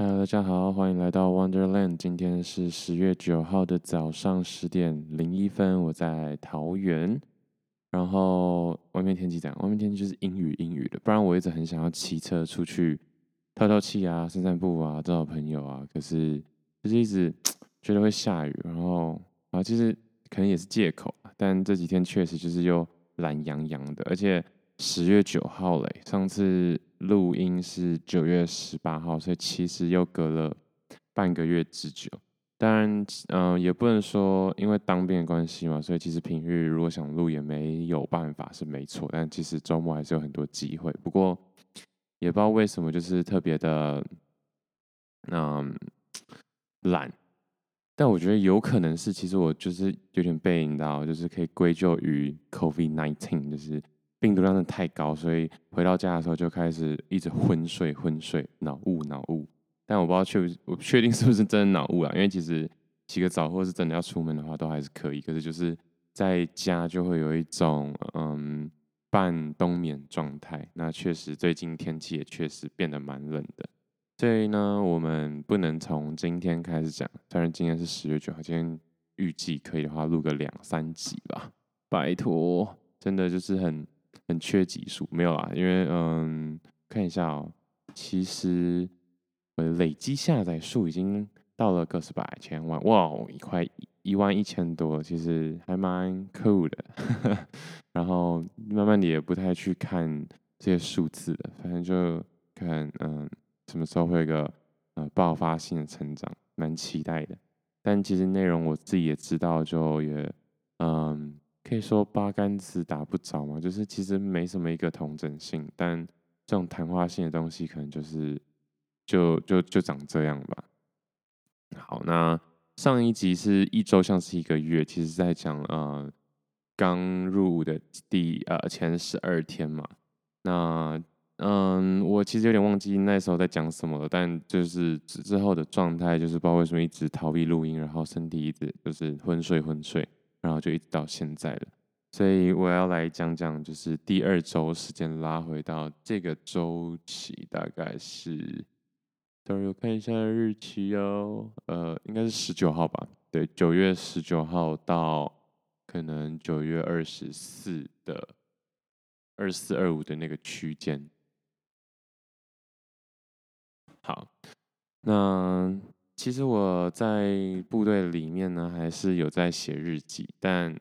Hello，大家好，欢迎来到 Wonderland。今天是十月九号的早上十点零一分，我在桃园。然后外面天气怎样？外面天气就是阴雨阴雨的。不然我一直很想要骑车出去透透气啊，散散步啊，找找朋友啊。可是就是一直 觉得会下雨，然后啊，其实可能也是借口。但这几天确实就是又懒洋洋的，而且十月九号嘞，上次。录音是九月十八号，所以其实又隔了半个月之久。当然，嗯、也不能说因为当兵的关系嘛，所以其实平日如果想录也没有办法，是没错。但其实周末还是有很多机会。不过也不知道为什么，就是特别的，嗯，懒。但我觉得有可能是，其实我就是有点被引导，就是可以归咎于 COVID nineteen，就是。病毒量真的太高，所以回到家的时候就开始一直昏睡、昏睡、脑雾、脑雾。但我不知道确我不确定是不是真的脑雾啊？因为其实洗个澡或是真的要出门的话，都还是可以。可是就是在家就会有一种嗯半冬眠状态。那确实最近天气也确实变得蛮冷的。所以呢，我们不能从今天开始讲。虽然今天是十月九号，今天预计可以的话录个两三集吧。拜托，真的就是很。很缺集数，没有啦，因为嗯，看一下哦、其实我的累积下载数已经到了个十百千万，哇，一块一万一千多，其实还蛮酷的。然后慢慢的也不太去看这些数字了，反正就看嗯，什么时候会有个呃爆发性的成长，蛮期待的。但其实内容我自己也知道，就也嗯。可以说八竿子打不着嘛，就是其实没什么一个同整性，但这种谈话性的东西可能就是就就就长这样吧。好，那上一集是一周像是一个月，其实在讲呃刚入伍的第呃前十二天嘛。那嗯，我其实有点忘记那时候在讲什么了，但就是之后的状态就是不知道为什么一直逃避录音，然后身体一直就是昏睡昏睡。然后就一直到现在了，所以我要来讲讲，就是第二周时间拉回到这个周期，大概是，等我看一下日期哦，呃，应该是十九号吧，对，九月十九号到可能九月二十四的二四二五的那个区间。好，那。其实我在部队里面呢，还是有在写日记，但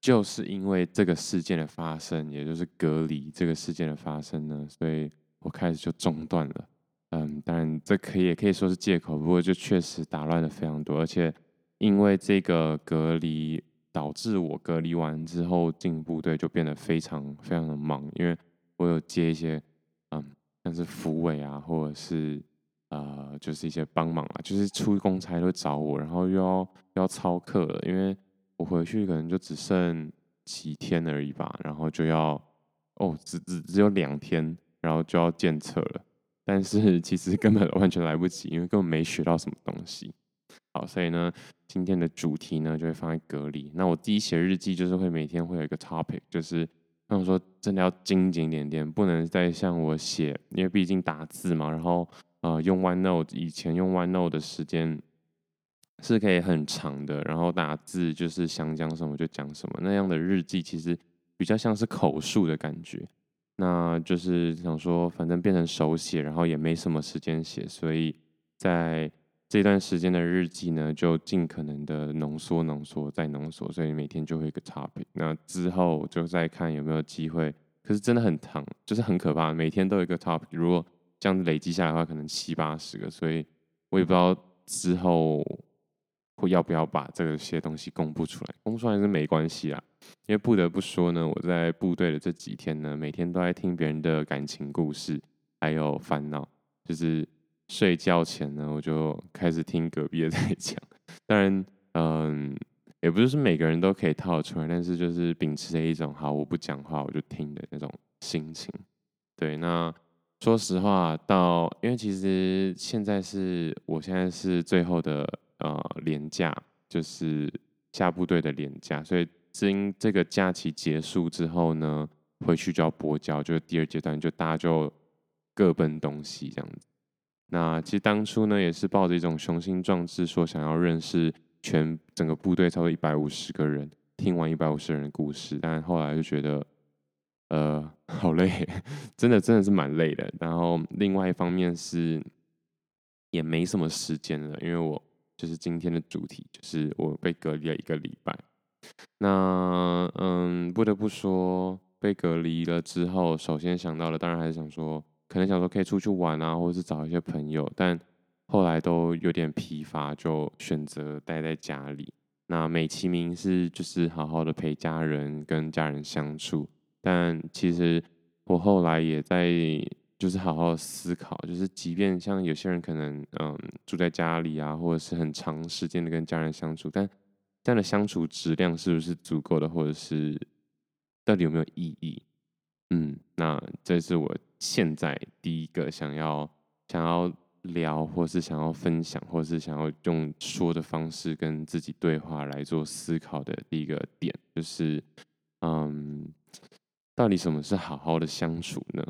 就是因为这个事件的发生，也就是隔离这个事件的发生呢，所以我开始就中断了。嗯，当然这可以也可以说是借口，不过就确实打乱了非常多，而且因为这个隔离，导致我隔离完之后进部队就变得非常非常的忙，因为我有接一些嗯，像是辅委啊，或者是。呃，就是一些帮忙啊，就是出公差都找我，然后又要又要操课了，因为我回去可能就只剩几天而已吧，然后就要哦，只只只有两天，然后就要检测了，但是其实根本完全来不及，因为根本没学到什么东西。好，所以呢，今天的主题呢就会放在隔离。那我第一写日记就是会每天会有一个 topic，就是他们说真的要精简点点，不能再像我写，因为毕竟打字嘛，然后。呃，用 OneNote 以前用 OneNote 的时间是可以很长的，然后打字就是想讲什么就讲什么，那样的日记其实比较像是口述的感觉。那就是想说，反正变成手写，然后也没什么时间写，所以在这段时间的日记呢，就尽可能的浓缩、浓缩再浓缩，所以每天就会一个 topic。那之后就再看有没有机会，可是真的很长，就是很可怕，每天都有一个 topic。如果这样子累积下来的话，可能七八十个，所以我也不知道之后会要不要把这些东西公布出来。公布出来是没关系啦，因为不得不说呢，我在部队的这几天呢，每天都在听别人的感情故事，还有烦恼。就是睡觉前呢，我就开始听隔壁的 在讲。当然，嗯，也不是说每个人都可以套出来，但是就是秉持着一种好，我不讲话我就听的那种心情。对，那。说实话，到因为其实现在是我现在是最后的呃连假，就是下部队的连假，所以今这个假期结束之后呢，回去就要拨交，就是第二阶段，就大家就各奔东西这样子。那其实当初呢，也是抱着一种雄心壮志，说想要认识全整个部队超过一百五十个人，听完一百五十人的故事。但后来就觉得，呃，好累，真的真的是蛮累的。然后另外一方面是，也没什么时间了，因为我就是今天的主题，就是我被隔离了一个礼拜。那嗯，不得不说，被隔离了之后，首先想到的当然还是想说。可能想说可以出去玩啊，或者是找一些朋友，但后来都有点疲乏，就选择待在家里。那美其名是就是好好的陪家人，跟家人相处。但其实我后来也在就是好好思考，就是即便像有些人可能嗯住在家里啊，或者是很长时间的跟家人相处，但这样的相处质量是不是足够的，或者是到底有没有意义？嗯，那这是我。现在第一个想要想要聊，或是想要分享，或是想要用说的方式跟自己对话来做思考的第一个点，就是嗯，到底什么是好好的相处呢？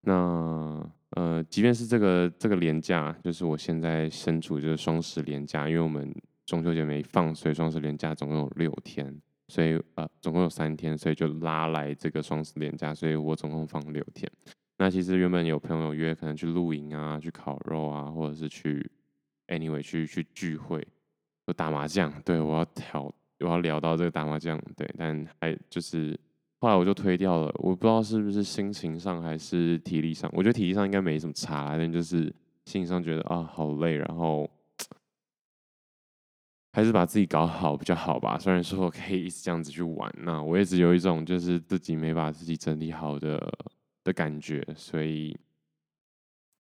那呃，即便是这个这个连假，就是我现在身处就是双十连假，因为我们中秋节没放，所以双十连假总共有六天，所以呃，总共有三天，所以就拉来这个双十连假，所以我总共放六天。那其实原本有朋友约，可能去露营啊，去烤肉啊，或者是去 anyway 去去聚会，或打麻将。对，我要挑，我要聊到这个打麻将。对，但还就是后来我就推掉了。我不知道是不是心情上还是体力上，我觉得体力上应该没什么差，但就是心情上觉得啊好累，然后 还是把自己搞好比较好吧。虽然说我可以一直这样子去玩，那我一直有一种就是自己没把自己整理好的。的感觉，所以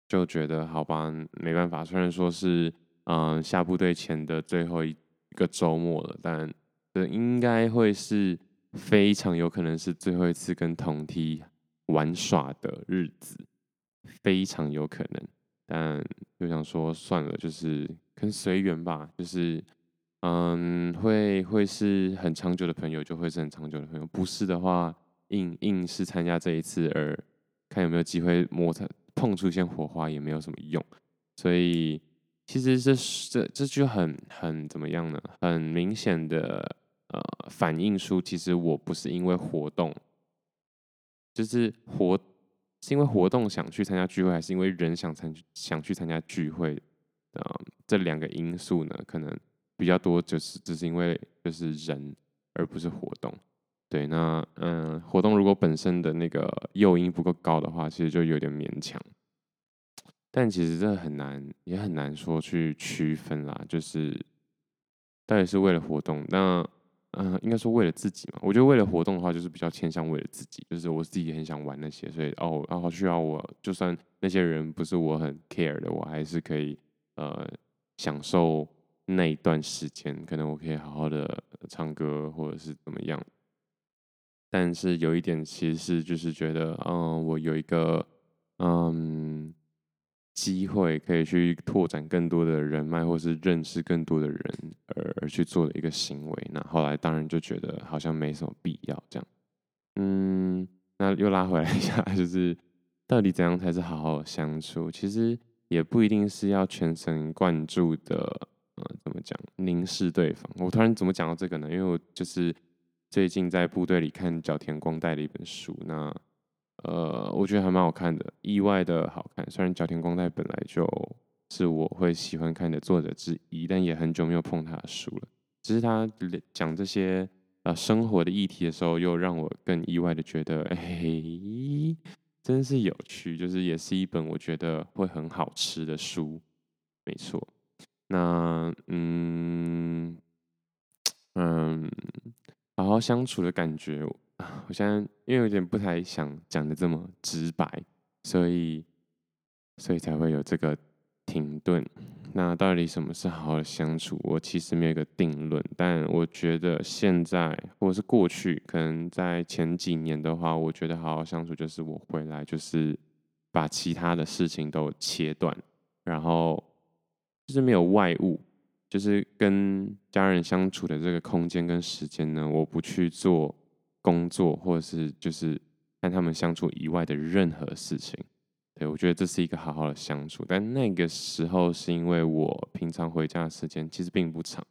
就觉得好吧，没办法。虽然说是嗯、下部队前的最后一个周末了，但这应该会是非常有可能是最后一次跟同梯玩耍的日子，非常有可能。但就想说算了，就是跟随缘吧。就是嗯，会会是很长久的朋友，就会是很长久的朋友。不是的话。硬硬是参加这一次，而看有没有机会摩擦碰出一些火花，也没有什么用。所以其实这这这就很很怎么样呢？很明显的呃反映出，其实我不是因为活动，就是活是因为活动想去参加聚会，还是因为人想参想去参加聚会？啊、这两个因素呢，可能比较多，就是只是因为就是人，而不是活动。对，那嗯，活动如果本身的那个诱因不够高的话，其实就有点勉强。但其实这很难，也很难说去区分啦。就是到底是为了活动，那嗯，应该说为了自己嘛。我觉得为了活动的话，就是比较偏向为了自己，就是我自己很想玩那些，所以哦，然后需要我，就算那些人不是我很 care 的，我还是可以呃享受那一段时间，可能我可以好好的唱歌，或者是怎么样。但是有一点，其实就是觉得，嗯，我有一个嗯机会可以去拓展更多的人脉，或是认识更多的人而而去做的一个行为。那后来当然就觉得好像没什么必要这样。嗯，那又拉回来一下，就是到底怎样才是好好相处？其实也不一定是要全神贯注的，嗯，怎么讲，凝视对方。我突然怎么讲到这个呢？因为我就是。最近在部队里看角田光代的一本书，那呃，我觉得还蛮好看的，意外的好看。虽然角田光代本来就是我会喜欢看的作者之一，但也很久没有碰他的书了。只是他讲这些呃生活的议题的时候，又让我更意外的觉得，哎、真是有趣，就是也是一本我觉得会很好吃的书，没错。那嗯嗯。好好相处的感觉，啊我现在因为有点不太想讲的这么直白，所以所以才会有这个停顿。那到底什么是好好的相处？我其实没有一个定论，但我觉得现在或者是过去，可能在前几年的话，我觉得好好相处就是我回来就是把其他的事情都切断，然后就是没有外物。就是跟家人相处的这个空间跟时间呢，我不去做工作，或者是就是跟他们相处以外的任何事情。对，我觉得这是一个好好的相处。但那个时候是因为我平常回家的时间其实并不长。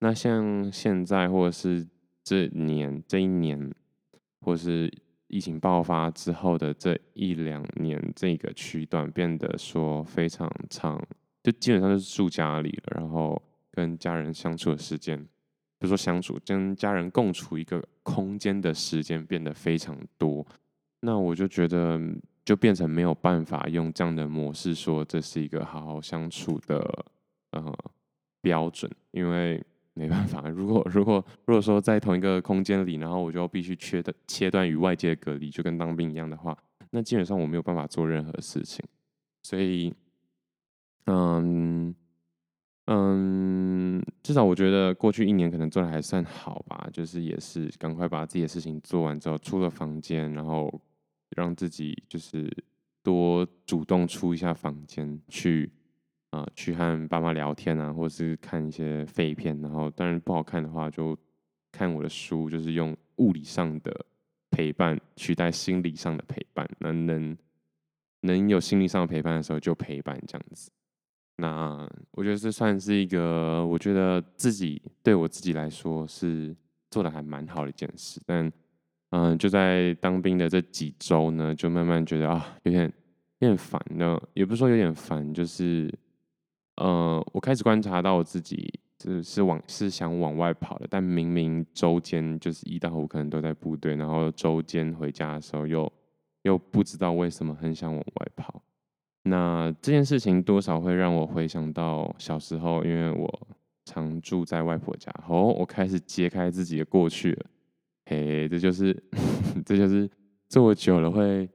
那像现在或者是这年这一年，或是疫情爆发之后的这一两年，这个区段变得说非常长，就基本上就是住家里了，然后跟家人相处的时间，比如说相处，跟家人共处一个空间的时间变得非常多。那我就觉得，就变成没有办法用这样的模式说这是一个好好相处的呃标准，因为没办法，如果如果如果说在同一个空间里，然后我就必须切断切断与外界的隔离，就跟当兵一样的话，那基本上我没有办法做任何事情。所以，嗯嗯，至少我觉得过去一年可能做的还算好吧，就是也是赶快把自己的事情做完之后，出了房间，然后。让自己就是多主动出一下房间去啊、去和爸妈聊天啊，或是看一些废片。然后当然不好看的话，就看我的书，就是用物理上的陪伴取代心理上的陪伴。能能能有心理上的陪伴的时候，就陪伴这样子。那我觉得这算是一个，我觉得自己对我自己来说是做的还蛮好的一件事，但。嗯，就在当兵的这几周呢，就慢慢觉得啊，有点有点烦呢，也不是说有点烦，就是，呃，我开始观察到我自己是是往是想往外跑的，但明明周间就是一到五可能都在部队，然后周间回家的时候又又不知道为什么很想往外跑。那这件事情多少会让我回想到小时候，因为我常住在外婆家，哦，我开始揭开自己的过去了。嘿，这就是，这就是做久了会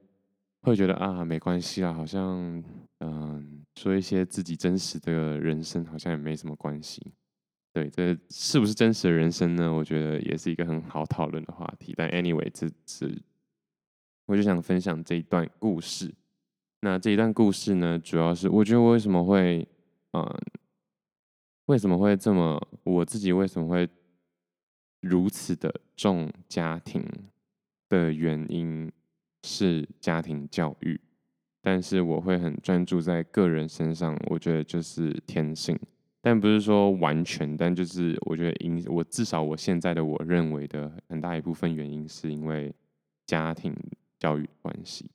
会觉得啊，没关系啦，好像嗯，说一些自己真实的人生，好像也没什么关系。对，这是不是真实的人生呢？我觉得也是一个很好讨论的话题。但 anyway，这是我就想分享这一段故事。那这一段故事呢，主要是我觉得我为什么会嗯，为什么会这么，我自己为什么会。如此的重家庭的原因是家庭教育，但是我会很专注在个人身上，我觉得就是天性，但不是说完全，但就是我觉得因我至少我现在的我认为的很大一部分原因是因为家庭教育关系。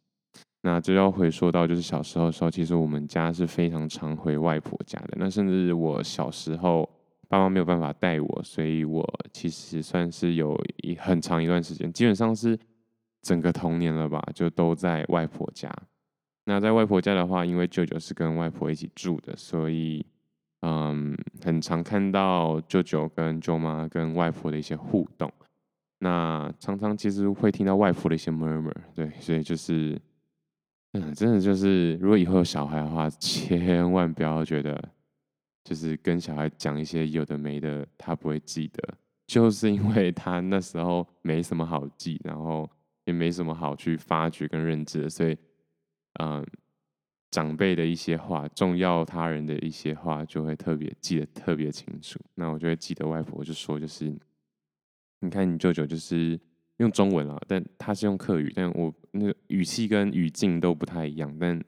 那这要回说到就是小时候的时候，其实我们家是非常常回外婆家的，那甚至我小时候。爸妈没有办法带我，所以我其实算是有一很长一段时间，基本上是整个童年了吧，就都在外婆家。那在外婆家的话，因为舅舅是跟外婆一起住的，所以嗯，很常看到舅舅跟舅妈跟外婆的一些互动。那常常其实会听到外婆的一些 murmur，对，所以就是嗯，真的就是，如果以后有小孩的话，千万不要觉得。就是跟小孩讲一些有的没的，他不会记得，就是因为他那时候没什么好记，然后也没什么好去发掘跟认知的，所以，嗯，长辈的一些话，重要他人的一些话，就会特别记得特别清楚。那我就会记得外婆就说，就是你看你舅舅就是用中文啊，但他是用客语，但我那个语气跟语境都不太一样，但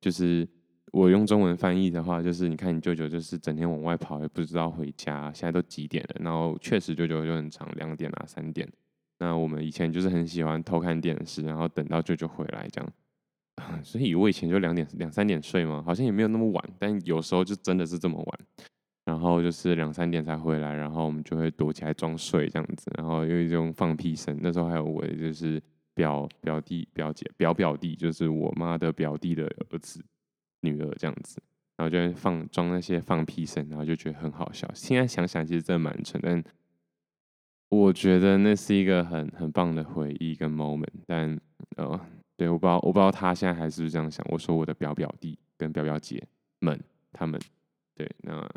就是。我用中文翻译的话，就是你看你舅舅就是整天往外跑，也不知道回家。现在都几点了？然后确实舅舅就很长，两点啊三点。那我们以前就是很喜欢偷看电视，然后等到舅舅回来这样。所以我以前就两点两三点睡嘛，好像也没有那么晚，但有时候就真的是这么晚。然后就是两三点才回来，然后我们就会躲起来装睡这样子，然后有一种放屁声。那时候还有我就是表表弟表姐表表弟，就是我妈的表弟的儿子。女儿这样子，然后就会放装那些放屁声，然后就觉得很好笑。现在想想，其实真的蛮蠢，但我觉得那是一个很很棒的回忆跟 moment。但呃，对，我不知道，我不知道他现在还是不是这样想。我说我的表表弟跟表表姐们，他们对，那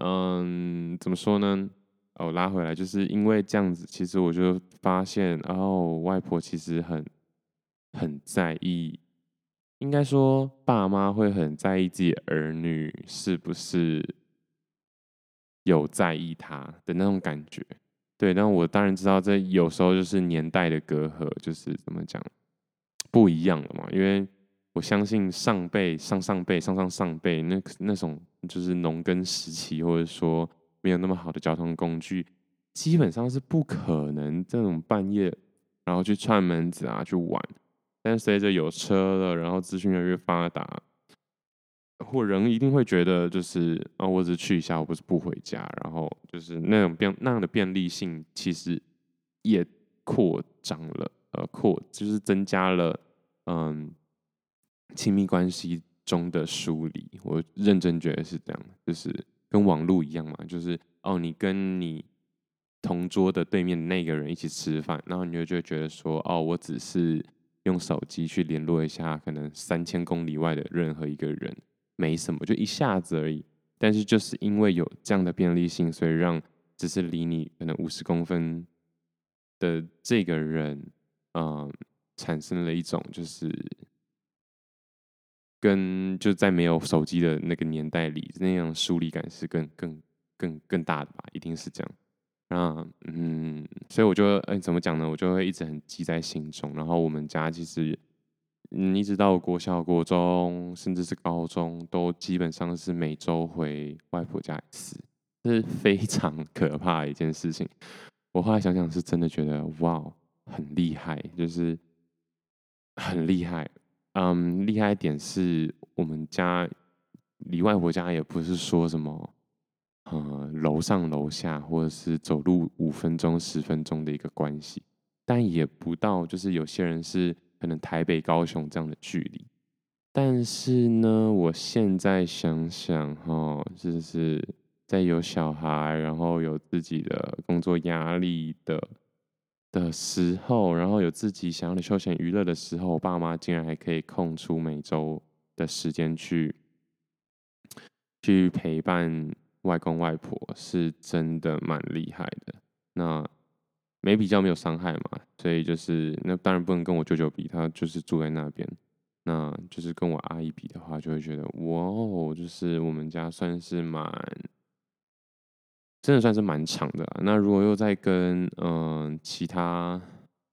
嗯，怎么说呢？哦，拉回来，就是因为这样子，其实我就发现，哦，外婆其实很很在意。应该说，爸妈会很在意自己儿女是不是有在意他的那种感觉。对，但我当然知道，这有时候就是年代的隔阂，就是怎么讲不一样了嘛。因为我相信上辈、上上辈、上上上辈那那种就是农耕时期，或者说没有那么好的交通工具，基本上是不可能这种半夜然后去串门子啊去玩。但随着有车了，然后资讯越来越发达。或人一定会觉得，就是啊，我只是去一下，我不是不回家。然后就是那种便那样的便利性，其实也扩张了，呃，扩就是增加了，嗯，亲密关系中的疏离。我认真觉得是这样，就是跟网络一样嘛，就是哦，你跟你同桌的对面那个人一起吃饭，然后你就就觉得说，哦，我只是用手机去联络一下，可能三千公里外的任何一个人。没什么，就一下子而已。但是就是因为有这样的便利性，所以让只是离你可能五十公分的这个人，嗯，产生了一种就是跟就在没有手机的那个年代里，那样疏离感是更更更更大的吧？一定是这样。那，嗯，所以我就哎，怎么讲呢？我就会一直很记在心中。然后我们家其实。嗯，一直到国小、国中，甚至是高中，都基本上是每周回外婆家一次，这是非常 可怕的一件事情。我后来想想，是真的觉得哇，很厉害，就是很厉害。嗯，厉害一点是我们家离外婆家也不是说什么，嗯，楼上楼下，或者是走路五分钟、十分钟的一个关系，但也不到，就是有些人是。可能台北、高雄这样的距离，但是呢，我现在想想哈，就是在有小孩，然后有自己的工作压力的的时候，然后有自己想要的休闲娱乐的时候，我爸妈竟然还可以空出每周的时间去去陪伴外公外婆，是真的蛮厉害的。那。没比较没有伤害嘛，所以就是那当然不能跟我舅舅比，他就是住在那边。那就是跟我阿姨比的话，就会觉得哇哦，就是我们家算是蛮，真的算是蛮长的。那如果又再跟嗯、其他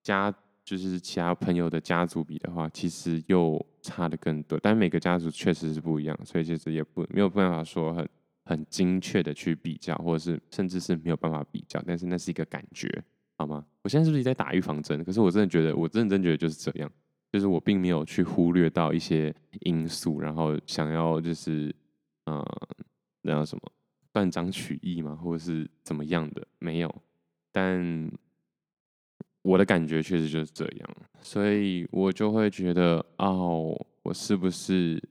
家，就是其他朋友的家族比的话，其实又差的更多。但每个家族确实是不一样，所以其实也不没有办法说很很精确的去比较，或者是甚至是没有办法比较。但是那是一个感觉。好吗？我现在是不是在打预防针？可是我真的觉得，我认真觉得就是这样，就是我并没有去忽略到一些因素，然后想要就是，嗯、那叫什么断章取义嘛，或者是怎么样的？没有。但我的感觉确实就是这样，所以我就会觉得，哦，我是不是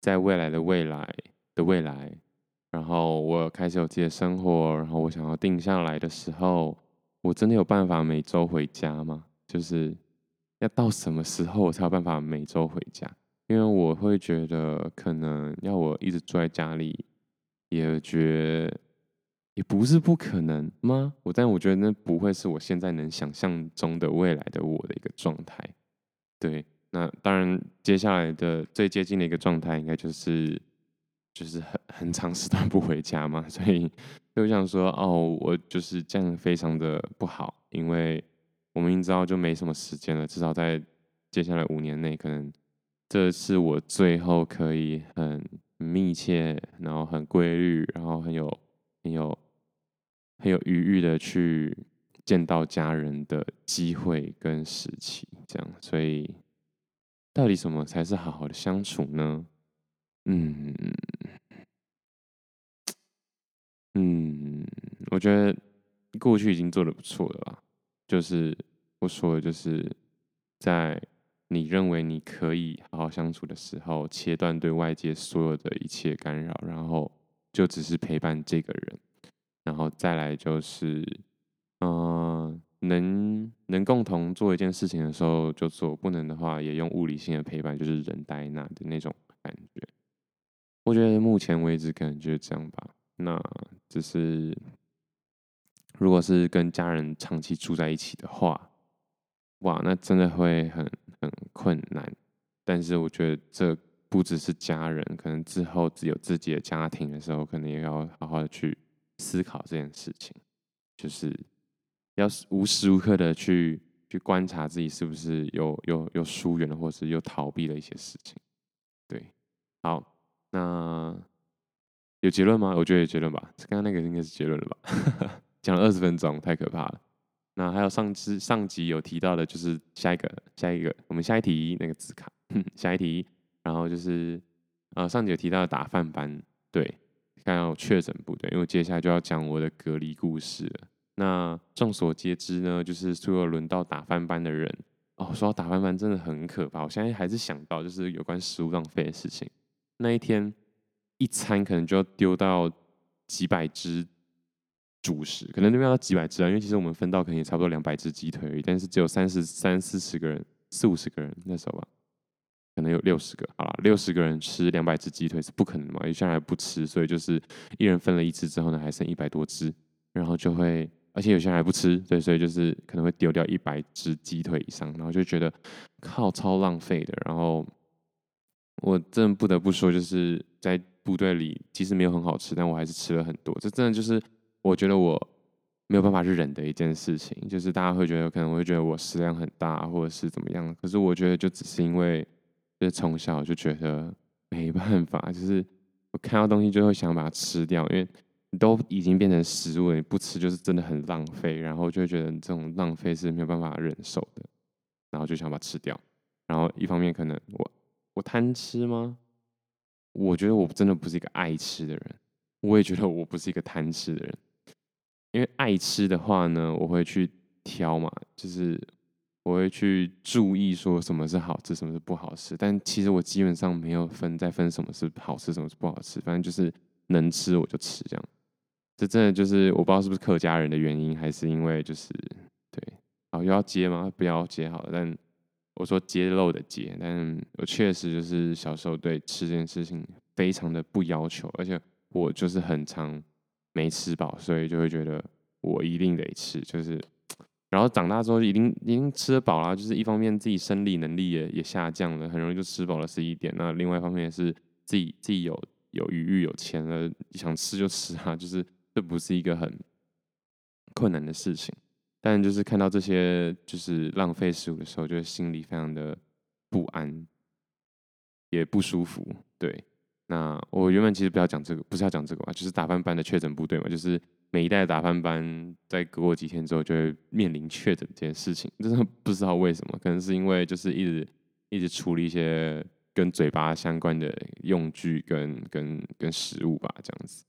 在未来的未来的未来，然后我开始有自己的生活，然后我想要定下来的时候。我真的有办法每周回家吗？就是要到什么时候我才有办法每周回家？因为我会觉得，可能要我一直住在家里，也觉也不是不可能吗？我但我觉得那不会是我现在能想象中的未来的我的一个状态。对，那当然接下来的最接近的一个状态，应该就是就是很很长时段不回家嘛，所以。就想说哦，我就是这样，非常的不好，因为我明明知道就没什么时间了，至少在接下来五年内，可能这是我最后可以很很密切，然后很规律，然后很有很有很有余裕的去见到家人的机会跟时期，这样，所以到底什么才是好好的相处呢？嗯。嗯，我觉得过去已经做得不错了吧。就是我说的，就是在你认为你可以好好相处的时候，切断对外界所有的一切干扰，然后就只是陪伴这个人，然后再来就是，嗯、能能共同做一件事情的时候就做，不能的话也用物理性的陪伴，就是人待那的那种感觉。我觉得目前为止可能就是这样吧。那只是，如果是跟家人长期住在一起的话，哇，那真的会很很困难。但是我觉得这不只是家人，可能之后只有自己的家庭的时候，可能也要好好的去思考这件事情，就是要无时无刻的去去观察自己是不是有有有疏远了，或是又逃避了一些事情。对，好，那有结论吗？我觉得有结论吧。刚刚那个应该是结论了吧？讲了二十分钟，太可怕了。那还有上次上集有提到的，就是下一个下一个，我们下一题那个字卡，下一题，然后就是呃上集有提到的打饭班，对，刚刚有确诊不对，因为接下来就要讲我的隔离故事了。那众所皆知呢，就是所有轮到打饭班的人，哦，说到打饭班真的很可怕。我现在还是想到就是有关食物浪费的事情，那一天一餐可能就要丢到几百只。主食可能那边要几百只啊，因为其实我们分到可能也差不多两百只鸡腿而已，但是只有三十三四十个人，四五十个人那时候吧，可能有六十个，好了，六十个人吃两百只鸡腿是不可能嘛，有些人还不吃，所以就是一人分了一只之后呢，还剩一百多只，然后就会，而且有些人还不吃，对，所以就是可能会丢掉一百只鸡腿以上，然后就觉得靠超浪费的，然后我真的不得不说，就是在部队里，其实没有很好吃，但我还是吃了很多，这真的就是。我觉得我没有办法去忍的一件事情，就是大家会觉得可能会觉得我食量很大，或者是怎么样。可是我觉得就只是因为，就是从小就觉得没办法，就是我看到东西就会想把它吃掉，因为你都已经变成食物了，你不吃就是真的很浪费。然后就会觉得这种浪费是没有办法忍受的，然后就想把它吃掉。然后一方面可能我我贪吃吗？我觉得我真的不是一个爱吃的人，我也觉得我不是一个贪吃的人。因为爱吃的话呢，我会去挑嘛，就是我会去注意说什么是好吃，什么是不好吃。但其实我基本上没有分在分什么是好吃，什么是不好吃，反正就是能吃我就吃这样。这真的就是我不知道是不是客家人的原因，还是因为就是对，好，又要接吗？不要接好了。但我说揭露的揭，但我确实就是小时候对吃这件事情非常的不要求，而且我就是很常。没吃饱，所以就会觉得我一定得吃，就是，然后长大之后已经已经吃得饱了，就是一方面自己生理能力也也下降了，很容易就吃饱了是一点。那另外一方面也是自己自己有有余裕有钱了，想吃就吃啊，就是这不是一个很困难的事情。但就是看到这些就是浪费食物的时候，就心里非常的不安，也不舒服，对。那我原本其实不要讲这个，不是要讲这个吧，就是打饭班的确诊部队嘛，就是每一代打饭班在隔过几天之后就会面临确诊这件事情，真的不知道为什么，可能是因为就是一直一直处理一些跟嘴巴相关的用具跟跟跟食物吧，这样子。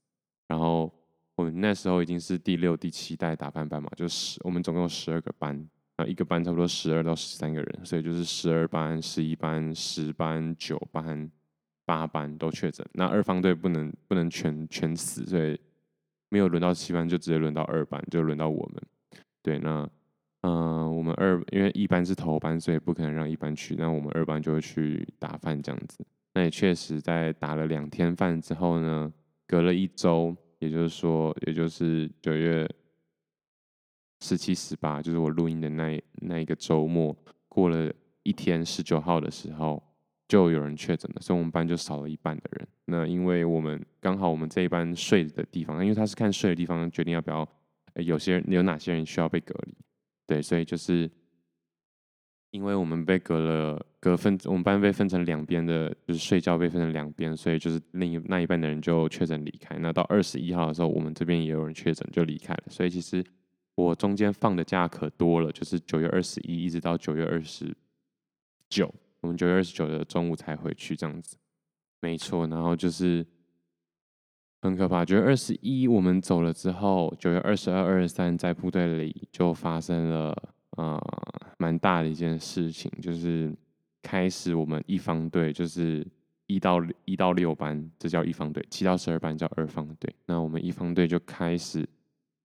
然后我们那时候已经是第六、第七代打饭班嘛，就十，我们总共有十二个班，然后一个班差不多十二到十三个人，所以就是十二班、十一班、十班、九班。八班都确诊，那二方队不能不能全全死，所以没有轮到七班，就直接轮到二班，就轮到我们。对，那嗯、呃，我们二因为一班是头班，所以不可能让一班去，那我们二班就会去打饭这样子。那也确实在打了两天饭之后呢，隔了一周，也就是说，也就是九月十七、十八，就是我录音的那那一个周末，过了一天十九号的时候。就有人确诊了，所以我们班就少了一半的人。那因为我们刚好我们这一班睡的地方，因为他是看睡的地方决定要不要，有些人有哪些人需要被隔离，对，所以就是因为我们被隔了隔分，我们班被分成两边的，就是睡觉被分成两边，所以就是另一那一半的人就确诊离开。那到二十一号的时候，我们这边也有人确诊就离开了。所以其实我中间放的假可多了，就是九月二十一一直到九月二十九。我们九月二十九的中午才回去，这样子，没错。然后就是很可怕。九月二十一我们走了之后，九月二十二、二十三在部队里就发生了啊、呃、蛮大的一件事情，就是开始我们一方队就是一到一到六班，这叫一方队；七到十二班叫二方队。那我们一方队就开始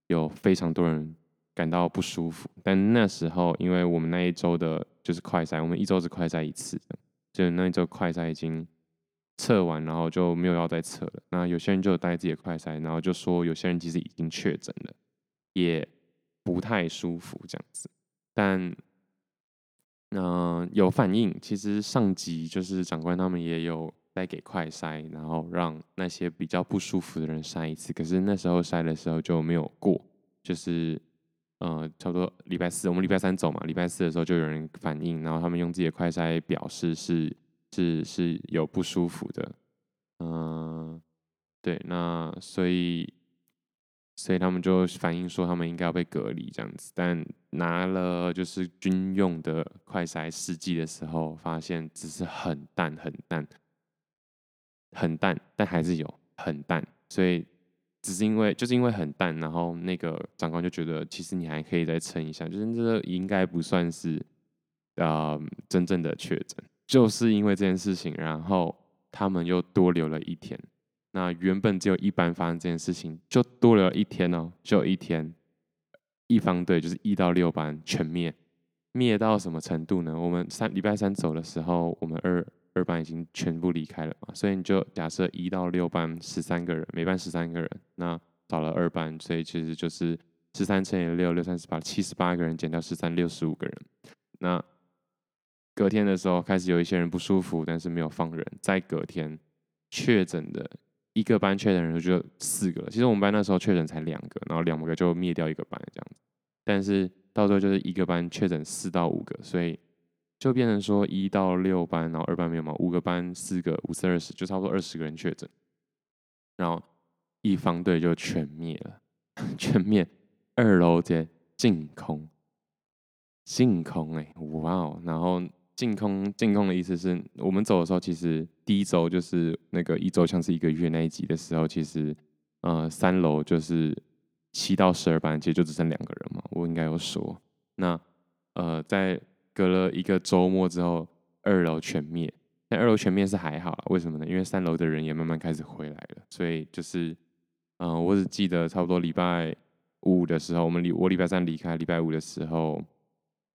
有非常多人感到不舒服，但那时候因为我们那一周的。就是快筛，我们一周只快筛一次，就那一周快筛已经测完，然后就没有要再测了。那有些人就带自己的快筛，然后就说有些人其实已经确诊了，也不太舒服这样子。但嗯、有反应，其实上级就是长官他们也有在给快筛，然后让那些比较不舒服的人筛一次。可是那时候筛的时候就没有过，就是呃，差不多礼拜四，我们礼拜三走嘛，礼拜四的时候就有人反映，然后他们用自己的快筛表示是是是有不舒服的，嗯、对，那所以所以他们就反映说他们应该要被隔离这样子，但拿了就是军用的快筛试剂的时候，发现只是很淡很淡。很淡，但还是有很淡，所以只是因为就是因为很淡，然后那个长官就觉得其实你还可以再撑一下，就是这应该不算是呃真正的确诊，就是因为这件事情，然后他们又多留了一天。那原本只有一班发生这件事情，就多留了一天哦，就一天，一方队就是一到六班全灭，灭到什么程度呢？我们三礼拜三走的时候，我们二。二班已经全部离开了嘛，所以你就假设一到六班十三个人，每班十三个人，那少了二班，所以其实就是十三乘以六，六三十八，七十八个人减掉十三，六十五个人。那隔天的时候开始有一些人不舒服，但是没有放人。在隔天确诊的一个班确诊人数就四个了。其实我们班那时候确诊才两个，然后两个就灭掉一个班这样子。但是到时候就是一个班确诊四到五个，所以。就变成说一到六班，然后二班没有嘛，五个班四个，五四二十，就差不多二十个人确诊，然后一方队就全灭了，全灭，二楼直接净空，净空哎、欸，哇哦，然后净空净空的意思是我们走的时候，其实第一周就是那个一周像是一个月那一集的时候，其实呃三楼就是七到十二班，其实就只剩两个人嘛，我应该有说，那呃在。隔了一个周末之后，二楼全灭。但二楼全灭是还好，为什么呢？因为三楼的人也慢慢开始回来了。所以就是，嗯、我只记得差不多礼拜五的时候，我们礼我礼拜三离开，礼拜五的时候，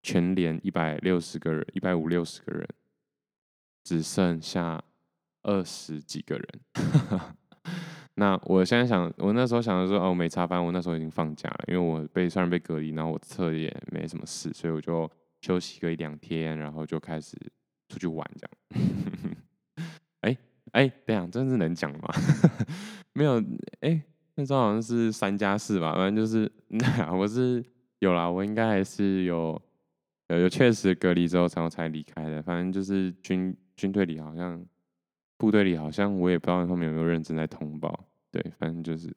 全连一百六十个人，一百五六十个人，只剩下二十几个人。那我现在想，我那时候想的说，哦，没差班，我那时候已经放假了，因为我被虽然被隔离，然后我测也没什么事，所以我就。休息个一两天，然后就开始出去玩，这样。哎哎，这样真是能讲吗？没有，哎，那时候好像是三加四吧，反正就是，那我是有啦，我应该还是有有有确实隔离之后，然后才离开的。反正就是军军队里好像，部队里好像，我也不知道他们有没有认真在通报。对，反正就是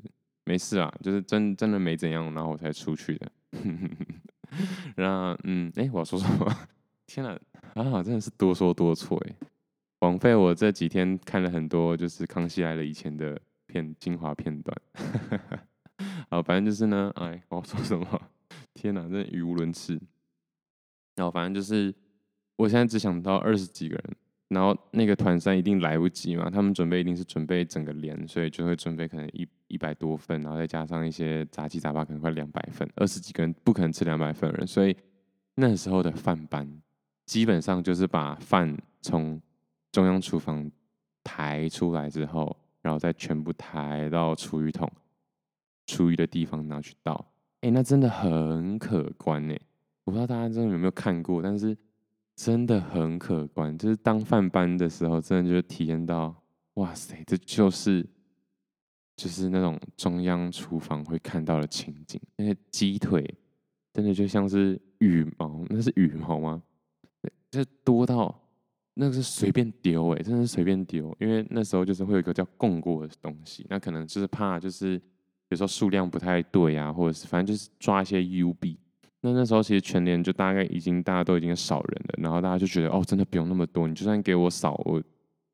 没事啊，就是真真的没怎样，然后我才出去的。然后，嗯，哎，我要说什么？天哪，啊，真的是多说多错哎，枉费我这几天看了很多，就是康熙来了以前的片精华片段。好，反正就是呢，哎，我要说什么？天哪，真的语无伦次。然后，反正就是，我现在只想到二十几个人。然后那个团餐一定来不及嘛，他们准备一定是准备整个连，所以就会准备可能一一百多份，然后再加上一些杂七杂八，可能快两百份，二十几个人不可能吃两百份人，所以那时候的饭班基本上就是把饭从中央厨房抬出来之后，然后再全部抬到厨余桶，厨余的地方拿去倒，哎，那真的很可观哎，我不知道大家真的有没有看过，但是。真的很可观，就是当饭班的时候，真的就体验到，哇塞，这就是就是那种中央厨房会看到的情景。那些鸡腿真的就像是羽毛，那是羽毛吗？这多到那个是随便丢哎，真的是随便丢。因为那时候就是会有一个叫供过的东西，那可能就是怕就是有时候数量不太对啊，或者是反正就是抓一些 UB。那那时候其实全年就大概已经大家都已经少人了，然后大家就觉得哦，真的不用那么多，你就算给我少，我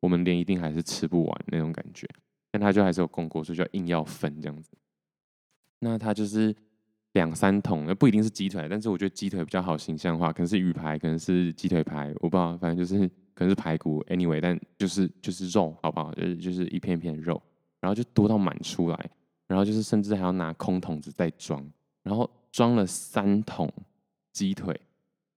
我们连一定还是吃不完那种感觉。但他就还是有供过，所以就硬要分这样子。那他就是两三桶，那不一定是鸡腿，但是我觉得鸡腿比较好形象化，可能是鱼排，可能是鸡腿排，我不知道，反正就是可能是排骨，anyway，但就是就是肉，好不好？就是就是一片一片肉，然后就多到满出来，然后就是甚至还要拿空桶子再装，然后。装了三桶鸡腿，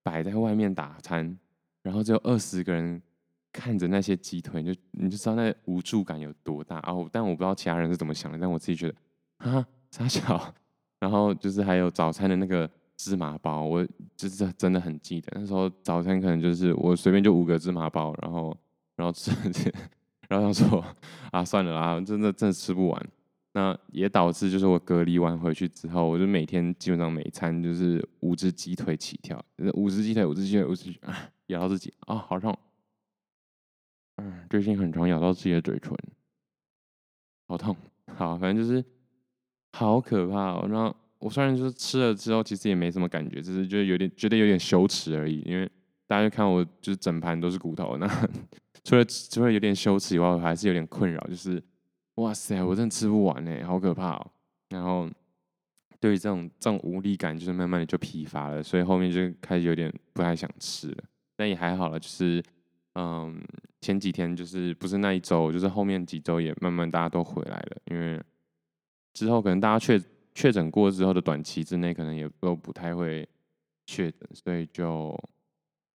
摆在外面打餐，然后只有二十个人看着那些鸡腿，就你就知道那无助感有多大啊！但我不知道其他人是怎么想的，但我自己觉得啊，傻小。然后就是还有早餐的那个芝麻包，我就是真的很记得那时候早餐可能就是我随便就五个芝麻包，然后然后吃，然后他说啊算了啦，真的真的吃不完。那也导致就是我隔离完回去之后，我就每天基本上每餐就是五只鸡腿起跳，五只鸡腿，五只鸡腿，五只鸡腿，咬到自己啊，好痛！嗯，最近很常咬到自己的嘴唇，好痛。好，反正就是好可怕哦。然后我虽然就是吃了之后，其实也没什么感觉，只是就是有点觉得有点羞耻而已。因为大家就看我就是整盘都是骨头，那 除了除了有点羞耻以外，我还是有点困扰，就是。哇塞，我真的吃不完呢，好可怕哦！然后对于这种这种无力感，就是慢慢的就疲乏了，所以后面就开始有点不太想吃了。但也还好了，就是嗯，前几天就是不是那一周，就是后面几周也慢慢大家都回来了，因为之后可能大家确确诊过之后的短期之内，可能也都不太会确诊，所以就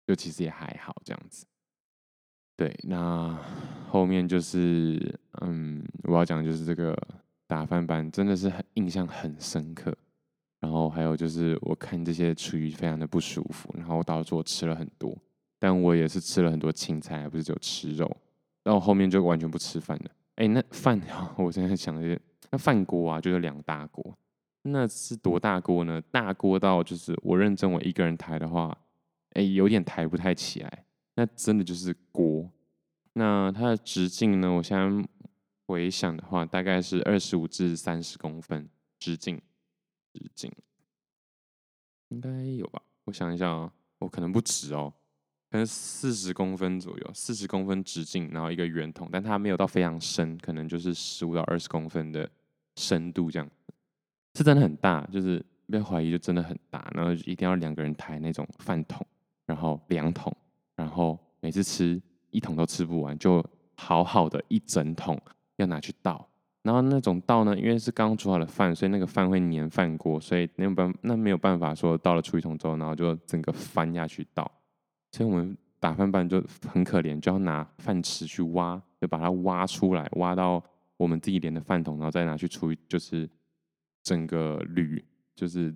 就其实也还好这样子。对，那后面就是，嗯，我要讲的就是这个打饭班真的是很印象很深刻。然后还有就是，我看这些厨余非常的不舒服，然后我导致我吃了很多，但我也是吃了很多青菜，还不是只有吃肉。然后后面就完全不吃饭了。哎，那饭，我现在想的是，那饭锅啊，就是两大锅，那是多大锅呢？大锅到就是我认真我一个人抬的话，哎，有点抬不太起来。那真的就是锅，那它的直径呢？我现在回想的话，大概是二十五至三十公分直径，直径应该有吧？我想一下啊，我可能不止哦，可能四十公分左右，四十公分直径，然后一个圆筒，但它没有到非常深，可能就是十五到二十公分的深度这样，是真的很大，就是不要怀疑，就真的很大，然后一定要两个人抬那种饭桶，然后两桶。然后每次吃一桶都吃不完，就好好的一整桶要拿去倒。然后那种倒呢，因为是刚煮好的饭，所以那个饭会粘饭锅，所以没有办那没有办法说倒了出一桶之后，然后就整个翻下去倒。所以我们打饭班就很可怜，就要拿饭匙去挖，就把它挖出来，挖到我们自己连的饭桶，然后再拿去出，就是整个铝，就是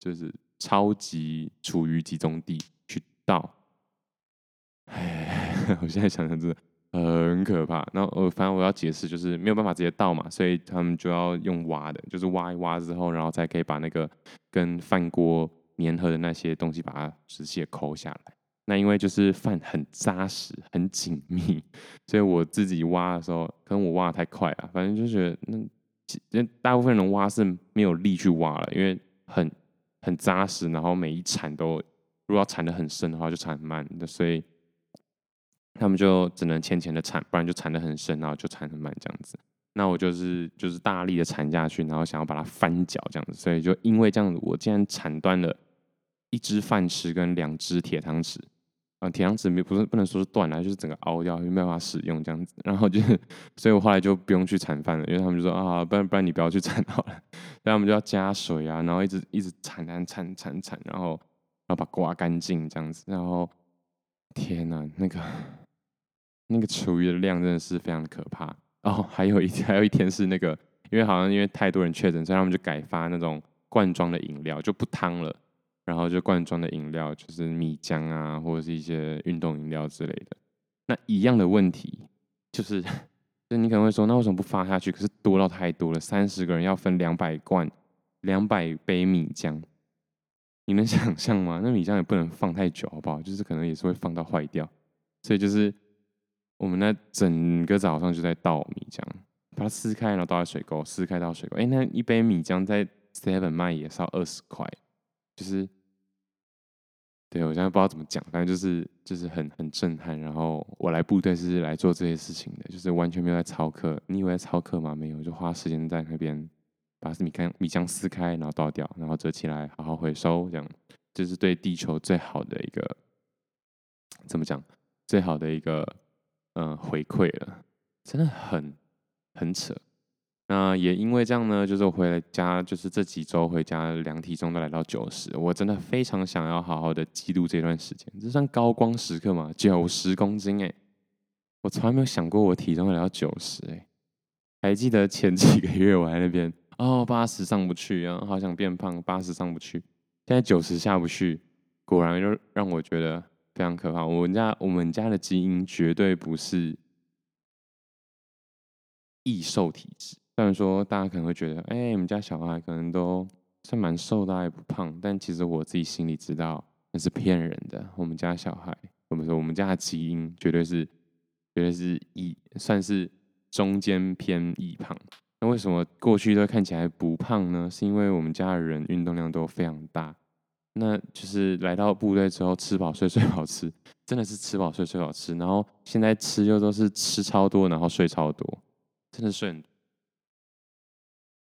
就是超级厨余集中地去倒。哎，我现在想想真的很可怕。然后我反正我要解释，就是没有办法直接倒嘛，所以他们就要用挖的，就是挖一挖之后，然后才可以把那个跟饭锅粘合的那些东西把它直接抠下来。那因为就是饭很扎实、很紧密，所以我自己挖的时候，可能我挖的太快了，反正就觉得那大部分人挖是没有力去挖了，因为很很扎实，然后每一铲都如果要铲的很深的话，就铲很慢的，所以。他们就只能浅浅的铲，不然就铲得很深，然后就铲很慢这样子。那我就是就是大力的铲下去，然后想要把它翻搅这样子。所以就因为这样子，我竟然铲断了一只饭匙跟两只铁汤匙。啊，铁汤匙没不是不能说是断了，就是整个凹掉，没办法使用这样子。然后就是，所以我后来就不用去铲饭了，因为他们就说啊，不然不然你不要去铲好了。然后我们就要加水啊，然后一直一直铲铲铲铲铲，然后然后把刮干净这样子。然后天哪，那个。那个厨余的量真的是非常可怕哦，还有一 还有一天是那个，因为好像因为太多人确诊，所以他们就改发那种罐装的饮料，就不汤了，然后就罐装的饮料，就是米浆啊，或者是一些运动饮料之类的。那一样的问题就是，就你可能会说，那为什么不发下去？可是多到太多了，三十个人要分两百罐、两百杯米浆，你能想象吗？那米浆也不能放太久，好不好？就是可能也是会放到坏掉，所以就是。我们那整个早上就在倒米浆，把它撕开，然后倒在水沟，撕开倒水沟。哎，那一杯米浆在 Seven 卖也是要二十块，就是，对，我现在不知道怎么讲，反正就是就是很很震撼。然后我来部队是来做这些事情的，就是完全没有在操课。你以为在操课吗？没有，就花时间在那边把米浆米浆撕开，然后倒掉，然后折起来，好好回收，这样就是对地球最好的一个，怎么讲？最好的一个。嗯，回馈了，真的很很扯。那也因为这样呢，就是回来家，就是这几周回家量体重都来到九十，我真的非常想要好好的记录这段时间，这算高光时刻嘛？九十公斤哎，我从来没有想过我体重会来到九十哎。还记得前几个月我在那边哦，八十上不去啊，好想变胖，八十上不去，现在九十下不去，果然就让我觉得。非常可怕，我们家我们家的基因绝对不是易瘦体质，虽然说大家可能会觉得，哎、欸，你们家小孩可能都算蛮瘦的，也不胖，但其实我自己心里知道那是骗人的。我们家小孩，我们说我们家的基因绝对是，绝对是易，算是中间偏易胖。那为什么过去都看起来不胖呢？是因为我们家的人运动量都非常大。那就是来到部队之后，吃饱睡，睡饱吃，真的是吃饱睡，睡饱吃。然后现在吃又都是吃超多，然后睡超多，真的睡。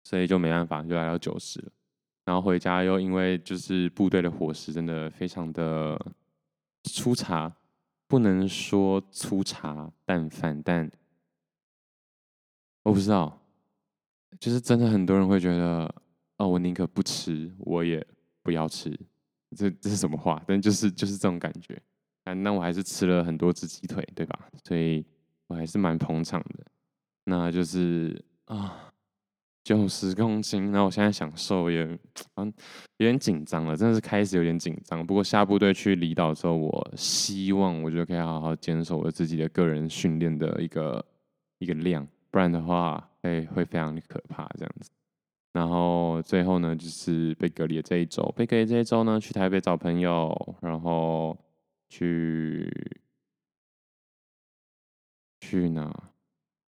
所以就没办法，就来到九十了。然后回家又因为就是部队的伙食真的非常的粗茶，不能说粗茶淡饭，但我不知道，就是真的很多人会觉得，哦，我宁可不吃，我也不要吃。这这是什么话？但就是就是这种感觉。啊，那我还是吃了很多只鸡腿，对吧？所以我还是蛮捧场的。那就是啊。九十公斤，那我现在想瘦也，嗯，有点紧张了，真的是开始有点紧张。不过下部队去离岛之后，我希望我就可以好好坚守我自己的个人训练的一个一个量，不然的话，会会非常的可怕这样子。然后最后呢，就是被隔离的这一周，被隔离这一周呢，去台北找朋友，然后去去哪？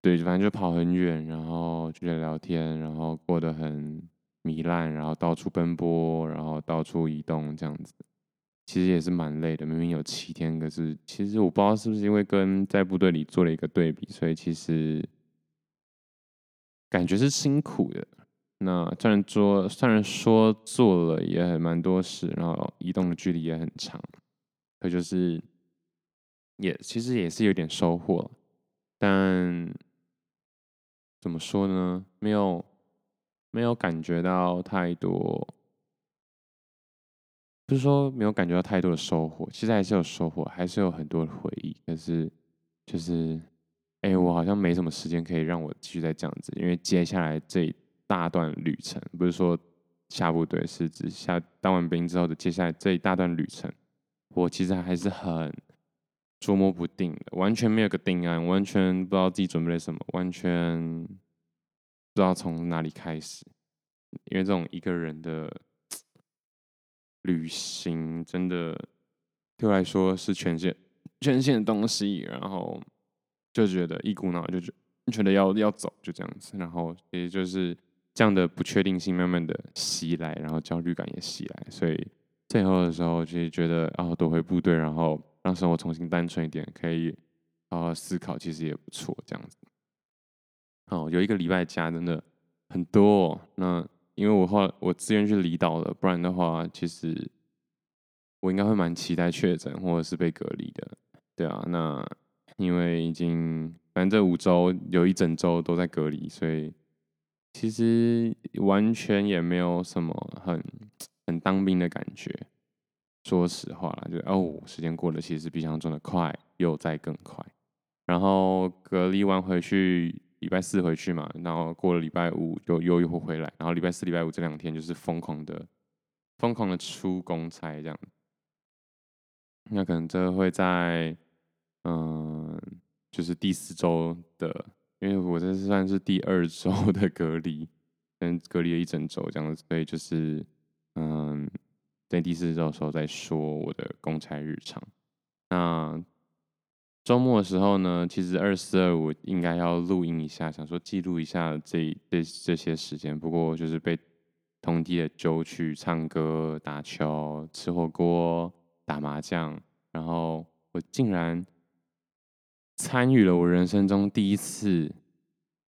对，反正就跑很远，然后去聊聊天，然后过得很糜烂，然后到处奔波，然后到处移动，这样子，其实也是蛮累的。明明有七天，可是其实我不知道是不是因为跟在部队里做了一个对比，所以其实感觉是辛苦的。那虽然说，虽然说做了也很蛮多事，然后移动的距离也很长，可就是也其实也是有点收获，但。怎么说呢？没有，没有感觉到太多，不是说没有感觉到太多的收获，其实还是有收获，还是有很多的回忆。可是，就是，哎，我好像没什么时间可以让我继续再这样子，因为接下来这大段旅程，不是说下部队，是指下当完兵之后的接下来这一大段旅程，我其实还是很。捉摸不定的，完全没有个定案，完全不知道自己准备了什么，完全不知道从哪里开始。因为这种一个人的旅行，真的对我来说是全新全新的东西，然后就觉得一股脑就觉觉得要要走，就这样子。然后也就是这样的不确定性慢慢的袭来，然后焦虑感也袭来，所以最后的时候就觉得啊，夺回部队，然后。让生活重新单纯一点，可以好好思考，其实也不错。这样子，哦，有一个礼拜假真的很多哦。那因为我后来我自愿去离岛了，不然的话，其实我应该会蛮期待确诊或者是被隔离的。对啊，那因为已经反正这五周有一整周都在隔离，所以其实完全也没有什么很很当兵的感觉。说实话啦，就哦，时间过得其实比想象中的快，又再更快。然后隔离完回去，礼拜四回去嘛，然后过了礼拜五就又又会回来，然后礼拜四、礼拜五这两天就是疯狂的、疯狂的出公差这样。那可能这会在嗯，就是第四周的，因为我这是算是第二周 的隔离，跟隔离了一整周这样子，所以就是嗯。在第四周的时候再说我的公差日常。那周末的时候呢，其实二四二五应该要录音一下，想说记录一下这这这些时间。不过就是被同梯的揪去唱歌、打球、吃火锅、打麻将，然后我竟然参与了我人生中第一次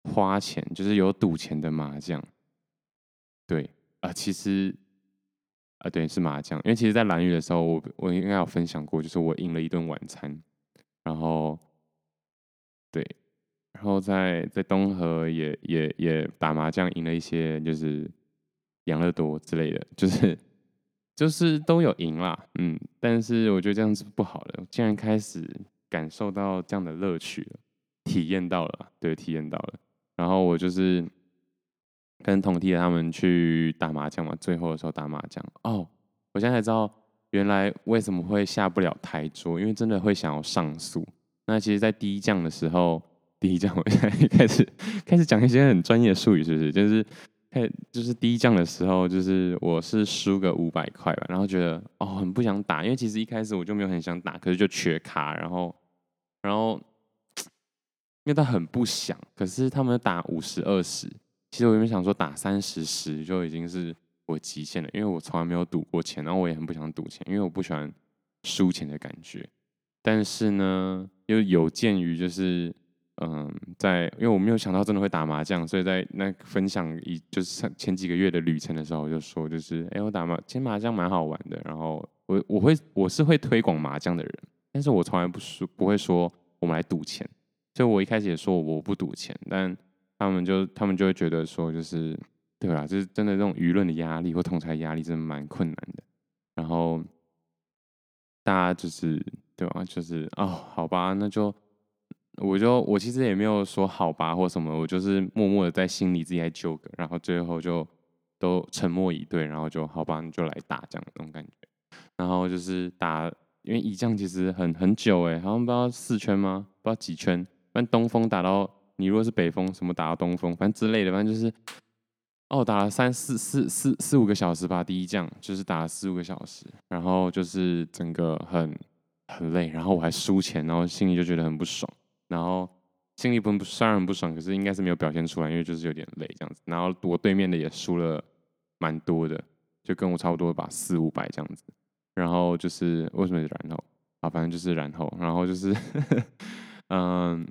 花钱，就是有赌钱的麻将。对啊，其实。啊，对，是麻将。因为其实，在兰屿的时候，我我应该有分享过，就是我赢了一顿晚餐，然后，对，然后在在东河也也也打麻将，赢了一些，就是养乐多之类的，就是就是都有赢啦，嗯。但是我觉得这样子不好的，竟然开始感受到这样的乐趣了，体验到了，对，体验到了。然后我就是。跟同梯的他们去打麻将嘛，最后的时候打麻将哦，我现在才知道原来为什么会下不了台桌，因为真的会想要上诉。那其实，在第一将的时候，第一将，我现在开始 开始讲一些很专业的术语，是不是？就是开就是第一将的时候，就是我是输个五百块吧，然后觉得哦很不想打，因为其实一开始我就没有很想打，可是就缺卡，然后然后因为他很不想，可是他们打五十二十，其实我原本想说打三十十就已经是我极限了，因为我从来没有赌过钱，然后我也很不想赌钱，因为我不喜欢输钱的感觉。但是呢，又有鉴于就是，嗯，在因为我没有想到真的会打麻将，所以在那分享一就是上前几个月的旅程的时候，我就说就是，哎，我打麻，其实麻将蛮好玩的。然后我我会我是会推广麻将的人，但是我从来不说不会说我们来赌钱。所以我一开始也说我不赌钱，但他们就他们就会觉得说就是，对吧？就是真的这种舆论的压力或同侪压力真的蛮困难的。然后大家就是。对吧？就是哦，好吧，那就我就我其实也没有说好吧或什么，我就是默默的在心里自己在纠葛，然后最后就都沉默以对，然后就好吧，你就来打这样那种感觉。然后就是打，因为乙将其实很很久哎，好像不知道四圈吗？不知道几圈，反正东风打到你如果是北风，什么打到东风，反正之类的，反正就是。哦，打了三四四四四五个小时吧，第一将就是打了四五个小时，然后就是整个很。很累，然后我还输钱，然后心里就觉得很不爽，然后心里不虽然很不爽，可是应该是没有表现出来，因为就是有点累这样子。然后我对面的也输了蛮多的，就跟我差不多吧，四五百这样子。然后就是为什么然后啊？反正就是然后，然后就是嗯，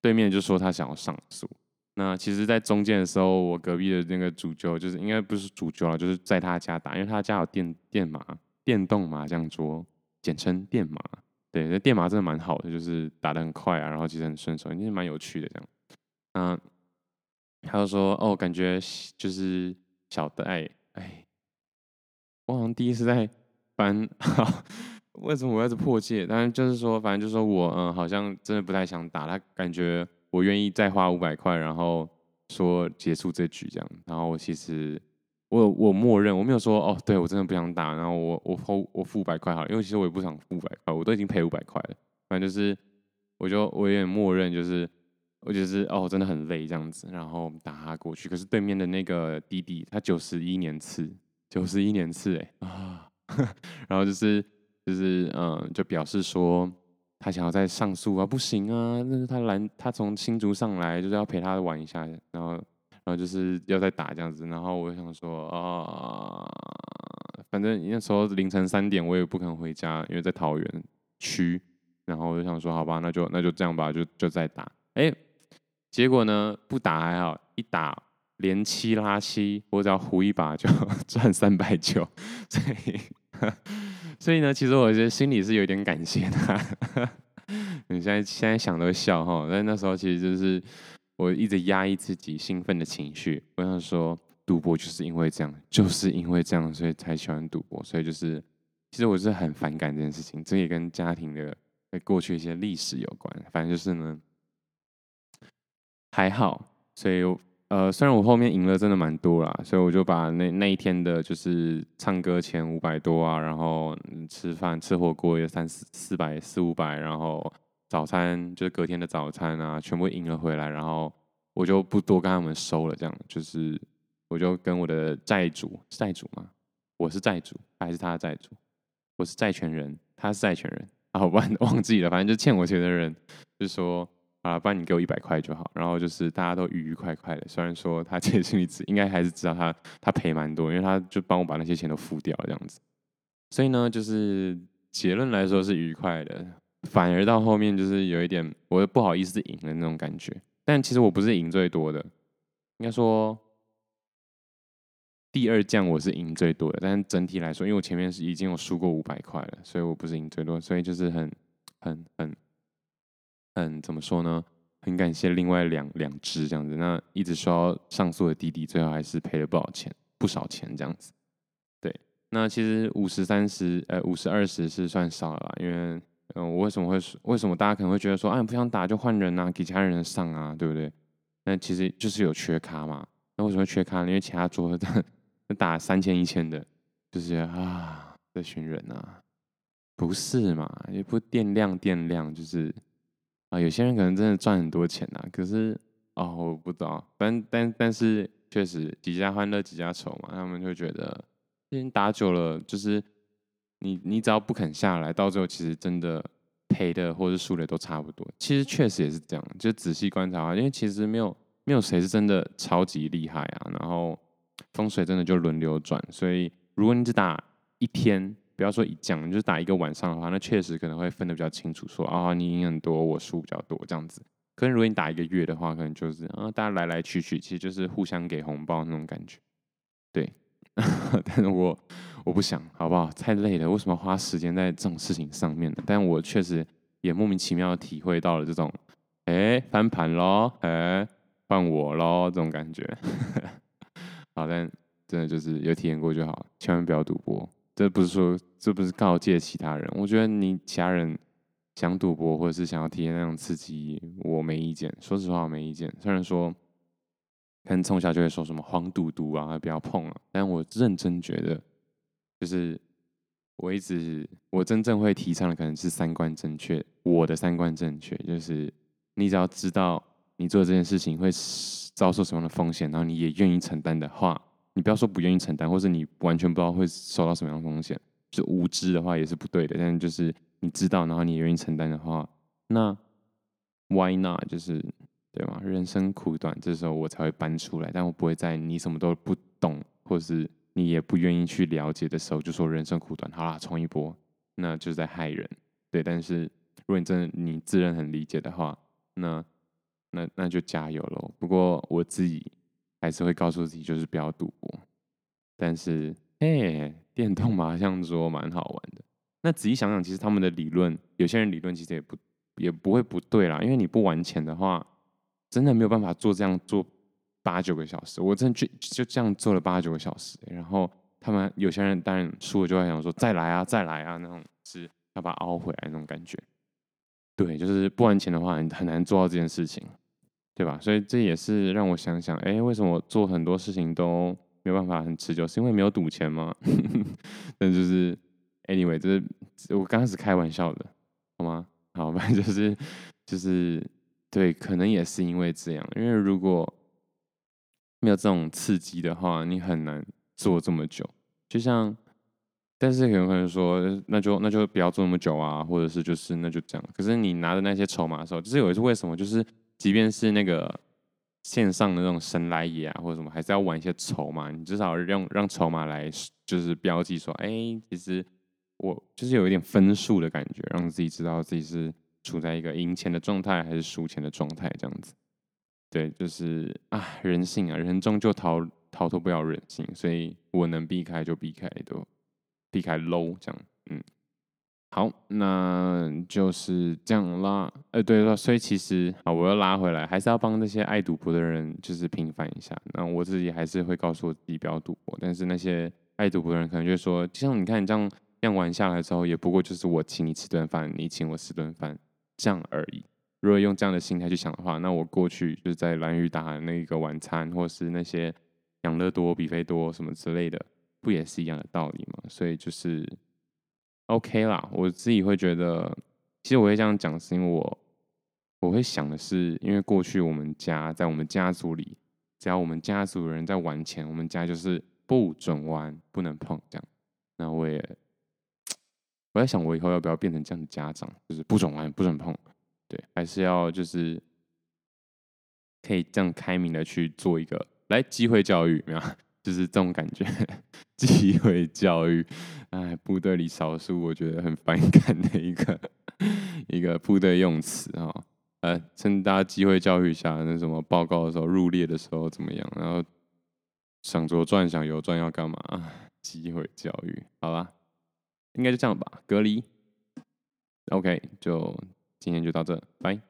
对面就说他想要上诉。那其实，在中间的时候，我隔壁的那个主教就是应该不是主教了，就是在他家打，因为他家有电电麻电动麻将桌。简称电麻，对，那电麻真的蛮好的，就是打得很快啊，然后其实很顺手，其实蛮有趣的这样。嗯，他就说哦，感觉就是小的哎哎，我好像第一次在反正，为什么我要是破戒？但是就是说，反正就是说我嗯，好像真的不太想打，他感觉我愿意再花五百块，然后说结束这局这样，然后我其实。我我默认，我没有说哦，对我真的不想打，然后我我付我付五百块好了，因为其实我也不想付五百块，我都已经赔五百块了。反正就是，我就我有点默认，就是我就是哦，真的很累这样子，然后打他过去。可是对面的那个弟弟，他九十一年次，九十一年次哎啊，然后就是就是嗯，就表示说他想要再上诉啊，不行啊，那是他来他从新竹上来，就是要陪他玩一下，然后。然后就是要再打这样子，然后我想说啊，反正那时候凌晨三点，我也不肯回家，因为在桃园区。然后我就想说，好吧，那就那就这样吧，就就再打。哎，结果呢，不打还好，一打连七拉七，我只要胡一把就 赚三百九。所以，所以呢，其实我觉得心里是有点感谢他。你现在现在想都笑哈，但那时候其实就是。我一直压抑自己兴奋的情绪，我想说，赌博就是因为这样，就是因为这样，所以才喜欢赌博。所以就是，其实我是很反感这件事情，这也跟家庭的过去一些历史有关。反正就是呢，还好。所以呃，虽然我后面赢了真的蛮多啦，所以我就把那那一天的，就是唱歌钱五百多啊，然后吃饭吃火锅也三四四百四五百，然后。早餐就是隔天的早餐啊，全部赢了回来，然后我就不多跟他们收了，这样就是我就跟我的债主，债主嘛，我是债主还是他的债主？我是债权人，他是债权人啊，我忘忘记了，反正就欠我钱的人，就说啊，不然你给我一百块就好，然后就是大家都愉愉快快的，虽然说他 其实心里知应该还是知道他他赔蛮多，因为他就帮我把那些钱都付掉这样子，所以呢，就是结论来说是愉快的。反而到后面就是有一点，我不好意思赢的那种感觉。但其实我不是赢最多的，应该说第二将我是赢最多的。但整体来说，因为我前面是已经有输过五百块了，所以我不是赢最多。所以就是很、很、很、很怎么说呢？很感谢另外两两只这样子。那一直说要上诉的弟弟，最后还是赔了不少钱，不少钱这样子。对，那其实五十三十，呃，五十二十是算少了啦，因为。嗯，我为什么会为什么大家可能会觉得说，啊，不想打就换人啊，给其他人上啊，对不对？那其实就是有缺咖嘛。那为什么会缺咖？因为其他桌的 打三千一千的，就是啊，这群人啊，不是嘛？也不电量电量，就是啊，有些人可能真的赚很多钱呐、可是哦，我不知道，但但但是确实几家欢乐几家愁嘛，他们就觉得，已经打久了，就是你你只要不肯下来，到最后其实真的赔的或者输的都差不多。其实确实也是这样，就仔细观察啊，因为其实没有没有谁是真的超级厉害啊，然后风水真的就轮流转，所以如果你只打一天。不要说一讲，就是打一个晚上的话，那确实可能会分得比较清楚说，啊，你赢很多，我输比较多这样子。可是如果你打一个月的话，可能就是啊，大家来来去去，其实就是互相给红包那种感觉。对，但是我我不想，好不好？太累了，为什么花时间在这种事情上面呢？但我确实也莫名其妙的体会到了这种，哎、翻盘喽，哎、欸，换我喽，这种感觉。好，但真的就是有体验过就好，千万不要赌博。这不是说，这不是告诫其他人。我觉得你其他人想赌博或者是想要体验那种刺激，我没意见。说实话，我没意见。虽然说，可能从小就会说什么黄赌毒啊，不要碰啊。但我认真觉得，就是我一直我真正会提倡的，可能是三观正确。我的三观正确，就是你只要知道你做这件事情会遭受什么样的风险，然后你也愿意承担的话。你不要说不愿意承担，或是你完全不知道会受到什么样的风险，就无知的话也是不对的。但是就是你知道，然后你愿意承担的话，那 why not？就是对吗？人生苦短，这时候我才会搬出来。但我不会在你什么都不懂，或是你也不愿意去了解的时候，就说人生苦短，好啦，冲一波，那就是在害人。对，但是如果你真的你自认很理解的话，那那那就加油喽。不过我自己。还是会告诉自己，就是不要赌博。但是，哎，电动麻将桌蛮好玩的。那仔细想想，其实他们的理论，有些人理论其实也不也不会不对啦。因为你不玩钱的话，真的没有办法做这样做八九个小时。我真的就就这样做了八九个小时。然后他们有些人当然输了就会想说再来啊，再来啊，那种是要把它熬回来那种感觉。对，就是不玩钱的话，很难做到这件事情。对吧？所以这也是让我想想，哎，为什么我做很多事情都没有办法很持久？是因为没有赌钱吗？但就是 anyway，这是我刚开始开玩笑的，好吗？好，反正就是就是对，可能也是因为这样，因为如果没有这种刺激的话，你很难做这么久。就像，但是有可能说，那就那就不要做那么久啊，或者是就是那就这样。可是你拿着那些筹码的时候，就是有一次为什么就是。即便是那个线上的那种神来也啊，或者什么，还是要玩一些筹码。你至少让让筹码来，就是标记说，哎、其实我就是有一点分数的感觉，让自己知道自己是处在一个赢钱的状态还是输钱的状态，这样子。对，就是啊，人性啊，人终究逃逃脱不了人性，所以我能避开就避开，都避开 low 这样，嗯。好，那就是这样啦。呃，对了，所以其实啊，我要拉回来，还是要帮那些爱赌博的人，就是平反一下。那我自己还是会告诉我自己不要赌博，但是那些爱赌博的人可能就说，就像你看你这样这样玩下来之后，也不过就是我请你吃顿饭，你请我吃顿饭这样而已。如果用这样的心态去想的话，那我过去就是在蓝雨打那个晚餐，或是那些养乐多、比菲多什么之类的，不也是一样的道理吗？所以就是。OK 啦，我自己会觉得，其实我会这样讲，是因为我我会想的是，因为过去我们家在我们家族里，只要我们家族人在玩钱，我们家就是不准玩，不能碰这样。那我也我在想，我以后要不要变成这样的家长，就是不准玩，不准碰，对，还是要就是可以这样开明的去做一个来机会教育，没有？就是这种感觉，机会教育，哎，部队里少数我觉得很反感的一个一个部队用词啊，呃，趁大家机会教育一下，那什么报告的时候，入列的时候怎么样？然后想左转想右转要干嘛？机会教育，好吧，应该就这样吧。隔离，OK，就今天就到这，拜。